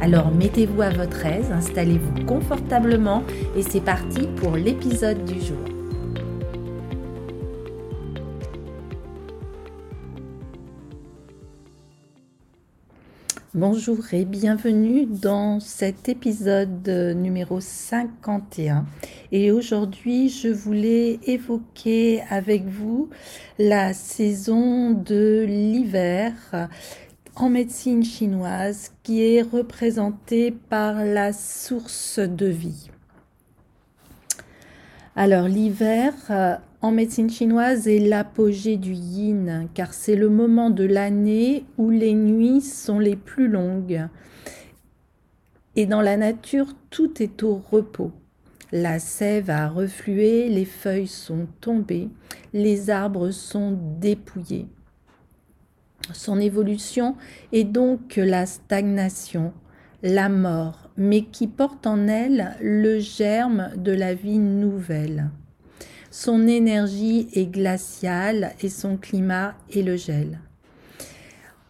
Alors mettez-vous à votre aise, installez-vous confortablement et c'est parti pour l'épisode du jour. Bonjour et bienvenue dans cet épisode numéro 51. Et aujourd'hui, je voulais évoquer avec vous la saison de l'hiver en médecine chinoise qui est représentée par la source de vie. Alors l'hiver euh, en médecine chinoise est l'apogée du yin car c'est le moment de l'année où les nuits sont les plus longues. Et dans la nature, tout est au repos. La sève a reflué, les feuilles sont tombées, les arbres sont dépouillés. Son évolution est donc la stagnation, la mort, mais qui porte en elle le germe de la vie nouvelle. Son énergie est glaciale et son climat est le gel.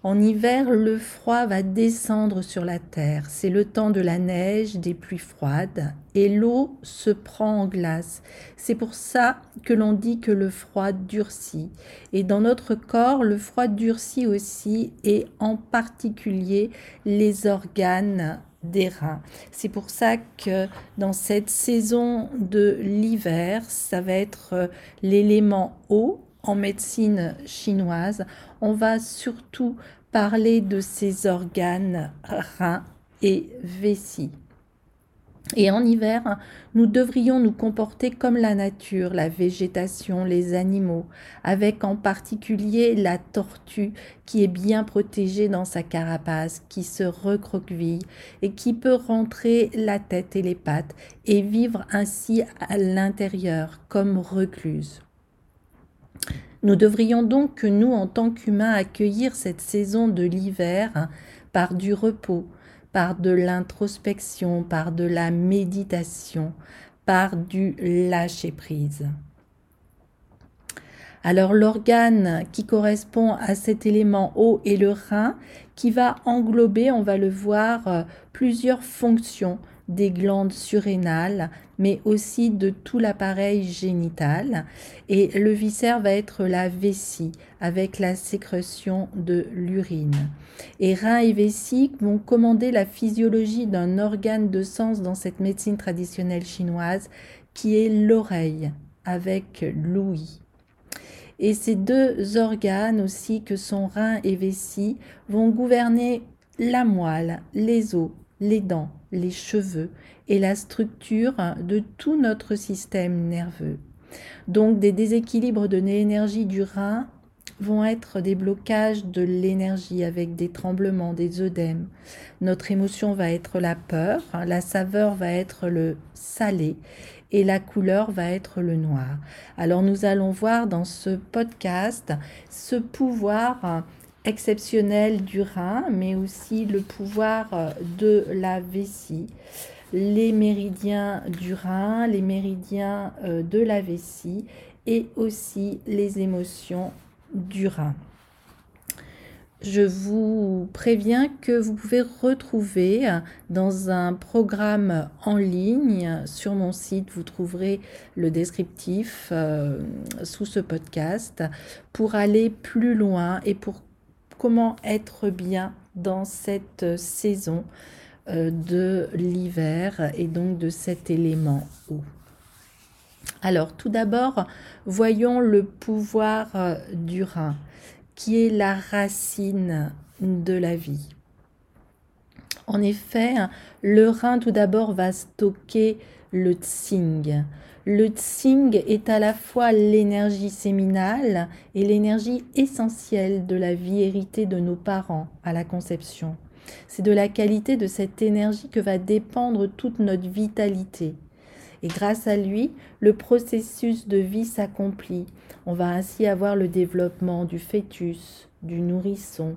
En hiver, le froid va descendre sur la terre. C'est le temps de la neige, des pluies froides, et l'eau se prend en glace. C'est pour ça que l'on dit que le froid durcit. Et dans notre corps, le froid durcit aussi, et en particulier les organes des reins. C'est pour ça que dans cette saison de l'hiver, ça va être l'élément eau en médecine chinoise, on va surtout parler de ces organes reins et vessie. Et en hiver, nous devrions nous comporter comme la nature, la végétation, les animaux, avec en particulier la tortue qui est bien protégée dans sa carapace, qui se recroqueville et qui peut rentrer la tête et les pattes et vivre ainsi à l'intérieur comme recluse. Nous devrions donc, nous, en tant qu'humains, accueillir cette saison de l'hiver par du repos, par de l'introspection, par de la méditation, par du lâcher-prise. Alors l'organe qui correspond à cet élément eau est le rein qui va englober, on va le voir, plusieurs fonctions des glandes surrénales, mais aussi de tout l'appareil génital. Et le viscère va être la vessie avec la sécrétion de l'urine. Et reins et vessie vont commander la physiologie d'un organe de sens dans cette médecine traditionnelle chinoise qui est l'oreille avec l'ouïe. Et ces deux organes aussi que sont reins et vessie vont gouverner la moelle, les os, les dents, les cheveux et la structure de tout notre système nerveux. Donc des déséquilibres de l'énergie du rein vont être des blocages de l'énergie avec des tremblements, des œdèmes. Notre émotion va être la peur, la saveur va être le salé et la couleur va être le noir. Alors nous allons voir dans ce podcast ce pouvoir exceptionnel du rein, mais aussi le pouvoir euh, de la vessie, les méridiens du rein, les méridiens euh, de la vessie et aussi les émotions du rein. Je vous préviens que vous pouvez retrouver euh, dans un programme en ligne sur mon site, vous trouverez le descriptif sous ce podcast pour aller plus loin et pour comment être bien dans cette saison euh, de l'hiver et donc de cet élément eau. Alors tout d'abord, voyons le pouvoir euh, du rein, qui est la racine de la vie. En effet, le rein tout d'abord va stocker le tsing. Le tsing est à la fois l'énergie séminale et l'énergie essentielle de la vie héritée de nos parents à la conception. C'est de la qualité de cette énergie que va dépendre toute notre vitalité. Et grâce à lui, le processus de vie s'accomplit. On va ainsi avoir le développement du fœtus, du nourrisson,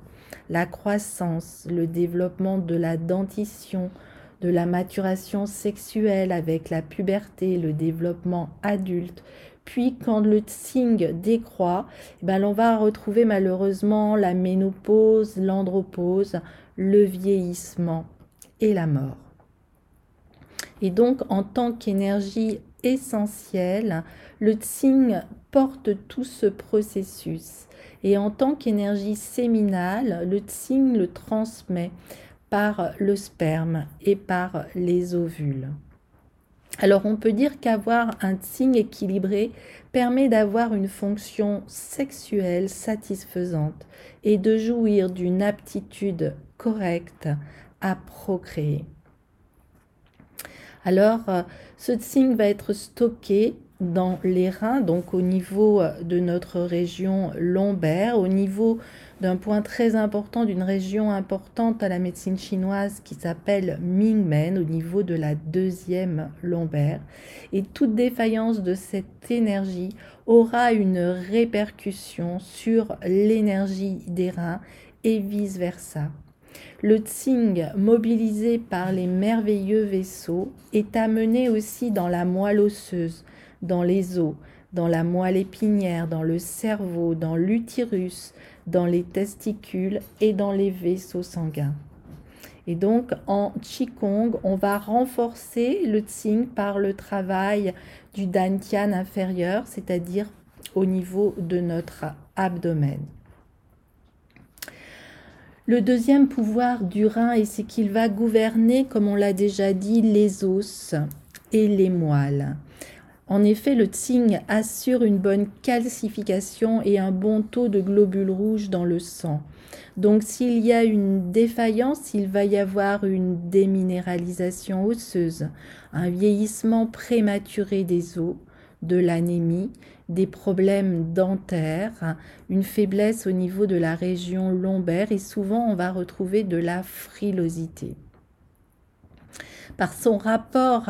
la croissance, le développement de la dentition, de la maturation sexuelle avec la puberté, le développement adulte. Puis quand le tsing décroît, eh ben, on va retrouver malheureusement la ménopause, l'andropause, le vieillissement et la mort. Et donc en tant qu'énergie essentielle, le tsing porte tout ce processus. Et en tant qu'énergie séminale, le tsing le transmet par le sperme et par les ovules. Alors on peut dire qu'avoir un tsing équilibré permet d'avoir une fonction sexuelle satisfaisante et de jouir d'une aptitude correcte à procréer. Alors, euh, ce tsing va être stocké dans les reins, donc au niveau euh, de notre région lombaire, au niveau d'un point très important d'une région importante à la médecine chinoise qui s'appelle Mingmen, au niveau de la deuxième lombaire. Et toute défaillance de cette énergie aura une répercussion sur l'énergie des reins et vice-versa. Le Tsing, mobilisé par les merveilleux vaisseaux, est amené aussi dans la moelle osseuse, dans les os, dans la moelle épinière, dans le cerveau, dans l'utérus, dans les testicules et dans les vaisseaux sanguins. Et donc en Qigong, on va renforcer le Tsing par le travail du Dantian inférieur, c'est-à-dire au niveau de notre abdomen. Le deuxième pouvoir du rein, c'est qu'il va gouverner, comme on l'a déjà dit, les os et les moelles. En effet, le Tsing assure une bonne calcification et un bon taux de globules rouges dans le sang. Donc s'il y a une défaillance, il va y avoir une déminéralisation osseuse, un vieillissement prématuré des os, de l'anémie, des problèmes dentaires, une faiblesse au niveau de la région lombaire et souvent on va retrouver de la frilosité. Par son rapport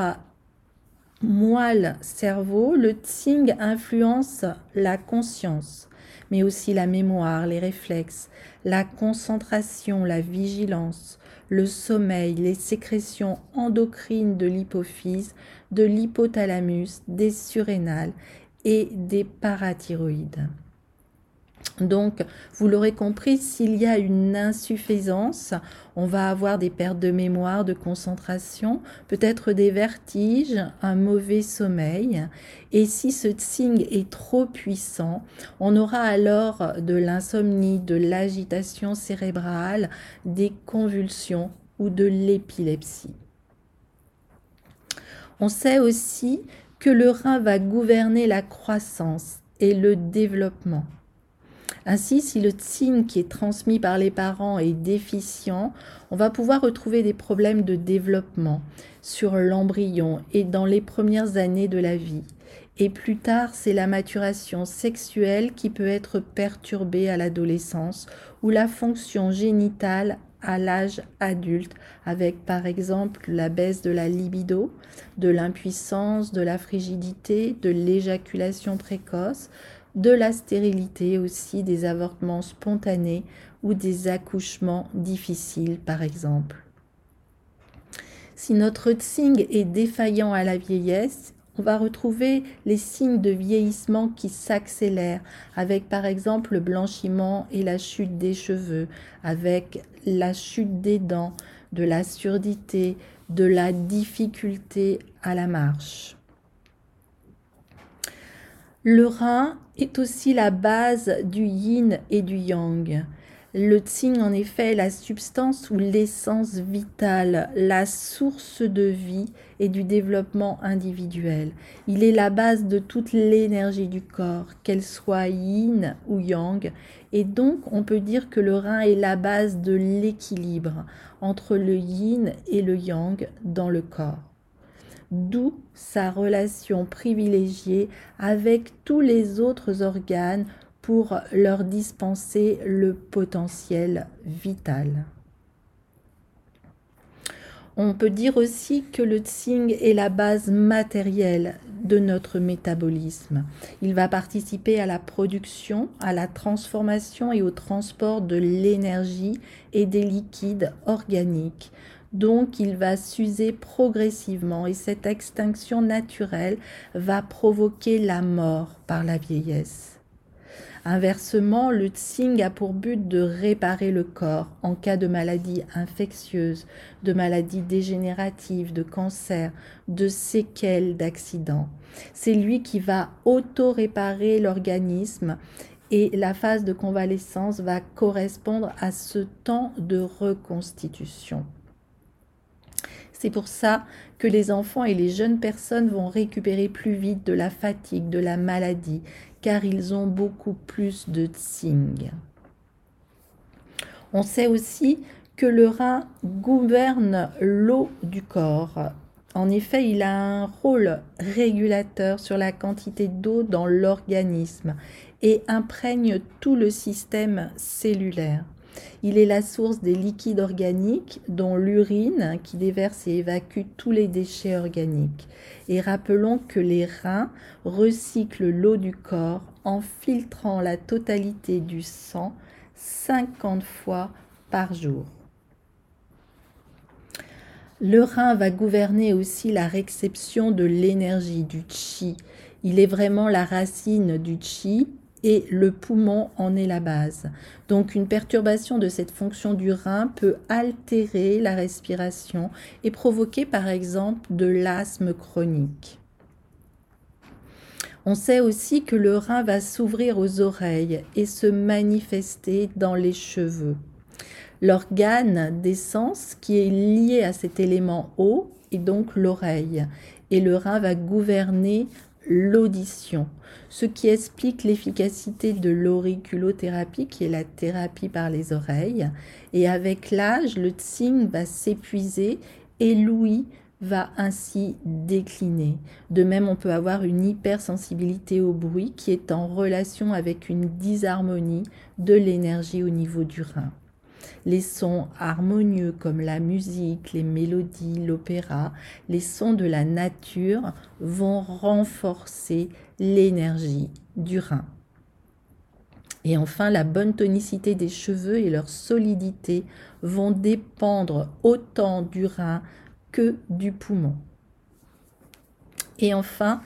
moelle-cerveau, le Tsing influence la conscience, mais aussi la mémoire, les réflexes, la concentration, la vigilance, le sommeil, les sécrétions endocrines de l'hypophyse, de l'hypothalamus, des surrénales et des parathyroïdes. Donc, vous l'aurez compris, s'il y a une insuffisance, on va avoir des pertes de mémoire, de concentration, peut-être des vertiges, un mauvais sommeil. Et si ce tsing est trop puissant, on aura alors de l'insomnie, de l'agitation cérébrale, des convulsions ou de l'épilepsie. On sait aussi que le rein va gouverner la croissance et le développement. Ainsi, si le tsing qui est transmis par les parents est déficient, on va pouvoir retrouver des problèmes de développement sur l'embryon et dans les premières années de la vie. Et plus tard, c'est la maturation sexuelle qui peut être perturbée à l'adolescence ou la fonction génitale à l'âge adulte, avec par exemple la baisse de la libido, de l'impuissance, de la frigidité, de l'éjaculation précoce, de la stérilité aussi, des avortements spontanés ou des accouchements difficiles par exemple. Si notre tsing est défaillant à la vieillesse, on va retrouver les signes de vieillissement qui s'accélèrent avec par exemple le blanchiment et la chute des cheveux, avec la chute des dents, de la surdité, de la difficulté à la marche. Le rein est aussi la base du yin et du yang. Le Tsing, en effet, est la substance ou l'essence vitale, la source de vie et du développement individuel. Il est la base de toute l'énergie du corps, qu'elle soit yin ou yang. Et donc, on peut dire que le rein est la base de l'équilibre entre le yin et le yang dans le corps d'où sa relation privilégiée avec tous les autres organes pour leur dispenser le potentiel vital. On peut dire aussi que le tsing est la base matérielle de notre métabolisme. Il va participer à la production, à la transformation et au transport de l'énergie et des liquides organiques. Donc il va s'user progressivement et cette extinction naturelle va provoquer la mort par la vieillesse. Inversement, le Tsing a pour but de réparer le corps en cas de maladie infectieuse, de maladie dégénérative, de cancer, de séquelles d'accidents. C'est lui qui va auto-réparer l'organisme et la phase de convalescence va correspondre à ce temps de reconstitution. C'est pour ça que les enfants et les jeunes personnes vont récupérer plus vite de la fatigue, de la maladie, car ils ont beaucoup plus de tsing. On sait aussi que le rein gouverne l'eau du corps. En effet, il a un rôle régulateur sur la quantité d'eau dans l'organisme et imprègne tout le système cellulaire. Il est la source des liquides organiques, dont l'urine qui déverse et évacue tous les déchets organiques. Et rappelons que les reins recyclent l'eau du corps en filtrant la totalité du sang 50 fois par jour. Le rein va gouverner aussi la réception de l'énergie, du chi. Il est vraiment la racine du chi et le poumon en est la base. Donc une perturbation de cette fonction du rein peut altérer la respiration et provoquer par exemple de l'asthme chronique. On sait aussi que le rein va s'ouvrir aux oreilles et se manifester dans les cheveux. L'organe d'essence qui est lié à cet élément eau est donc l'oreille et le rein va gouverner l'audition, ce qui explique l'efficacité de l'auriculothérapie, qui est la thérapie par les oreilles. Et avec l'âge, le tsing va s'épuiser et l'ouïe va ainsi décliner. De même, on peut avoir une hypersensibilité au bruit qui est en relation avec une disharmonie de l'énergie au niveau du rein. Les sons harmonieux comme la musique, les mélodies, l'opéra, les sons de la nature vont renforcer l'énergie du rein. Et enfin, la bonne tonicité des cheveux et leur solidité vont dépendre autant du rein que du poumon. Et enfin,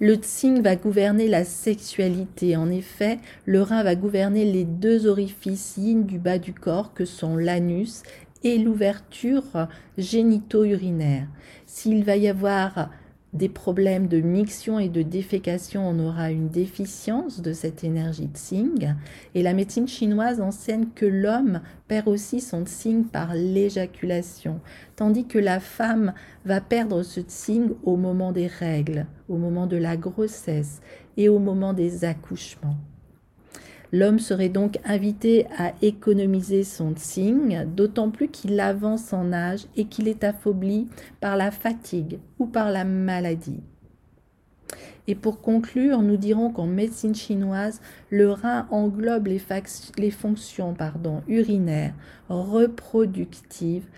le tsing va gouverner la sexualité. En effet, le rein va gouverner les deux orifices yin du bas du corps que sont l'anus et l'ouverture génito-urinaire. S'il va y avoir des problèmes de miction et de défécation, on aura une déficience de cette énergie Tsing. Et la médecine chinoise enseigne que l'homme perd aussi son Tsing par l'éjaculation, tandis que la femme va perdre ce Tsing au moment des règles, au moment de la grossesse et au moment des accouchements. L'homme serait donc invité à économiser son tsing, d'autant plus qu'il avance en âge et qu'il est affaibli par la fatigue ou par la maladie. Et pour conclure, nous dirons qu'en médecine chinoise, le rein englobe les, fonctions urinaires, reproductives,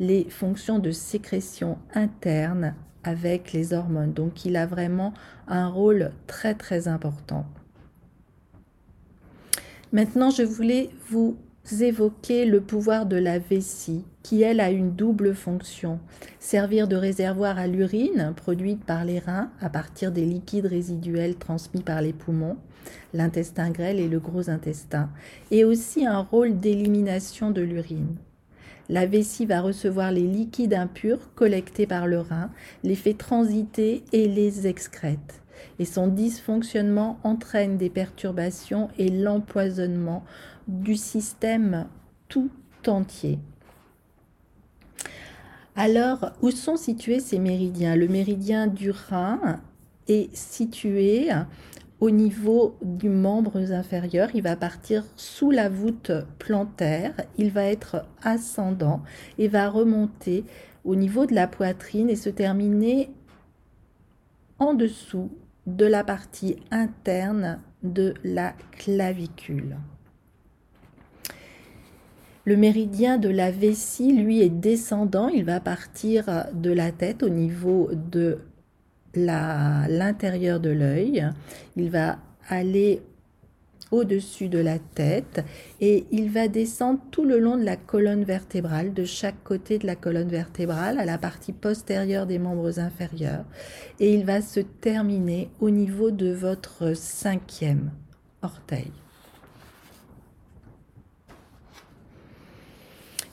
les fonctions de sécrétion interne avec les hormones. Donc il a vraiment un rôle très très important. Maintenant, je voulais vous évoquer le pouvoir de la vessie, qui elle a une double fonction. Servir de réservoir à l'urine produite par les reins à partir des liquides résiduels transmis par les poumons, l'intestin grêle et le gros intestin, et aussi un rôle d'élimination de l'urine. La vessie va recevoir les liquides impurs collectés par le rein, les fait transiter et les excrète et son dysfonctionnement entraîne des perturbations et l'empoisonnement du système tout entier. Alors, où sont situés ces méridiens? Le méridien du rein est situé au niveau du membre inférieur. Il va partir sous la voûte plantaire. Il va être ascendant et va remonter au niveau de la poitrine et se terminer en dessous de la partie interne de la clavicule. Le méridien de la vessie, lui, est descendant. Il va partir de la tête au niveau de l'intérieur de l'œil. Il va aller au-dessus de la tête et il va descendre tout le long de la colonne vertébrale, de chaque côté de la colonne vertébrale à la partie postérieure des membres inférieurs et il va se terminer au niveau de votre cinquième orteil.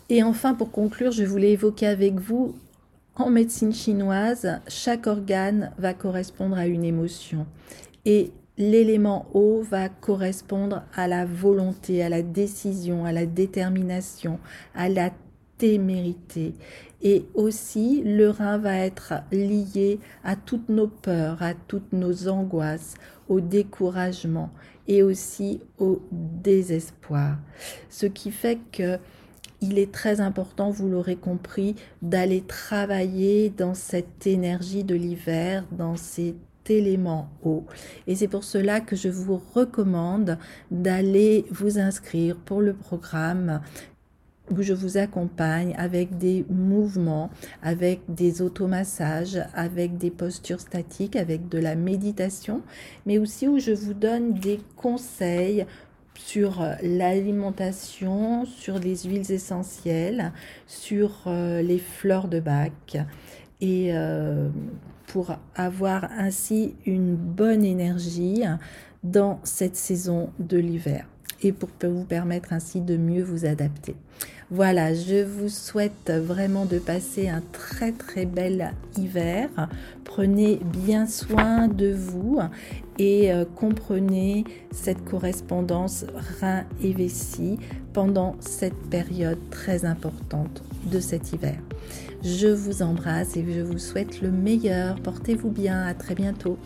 Et enfin, pour conclure, je voulais évoquer avec vous, en médecine chinoise, chaque organe va correspondre à une émotion. Et l'élément eau va correspondre à la volonté, à la décision, à la détermination, à la témérité. Et aussi, le rein va être lié à toutes nos peurs, à toutes nos angoisses, au découragement et aussi au désespoir. Ce qui fait que il est très important, vous l'aurez compris, d'aller travailler dans cette énergie de l'hiver, dans ces élément eau. Et c'est pour cela que je vous recommande d'aller vous inscrire pour le programme où je vous accompagne avec des mouvements, avec des automassages, avec des postures statiques, avec de la méditation, mais aussi où je vous donne des conseils sur l'alimentation, sur les huiles essentielles, sur euh, les fleurs de bac et euh, pour avoir ainsi une bonne énergie dans cette saison de l'hiver et pour vous permettre ainsi de mieux vous adapter. Voilà, je vous souhaite vraiment de passer un très très bel hiver. Prenez bien soin de vous et euh, comprenez cette correspondance rein et vessie pendant cette période très importante de cet hiver. Je vous embrasse et je vous souhaite le meilleur. Portez-vous bien. À très bientôt.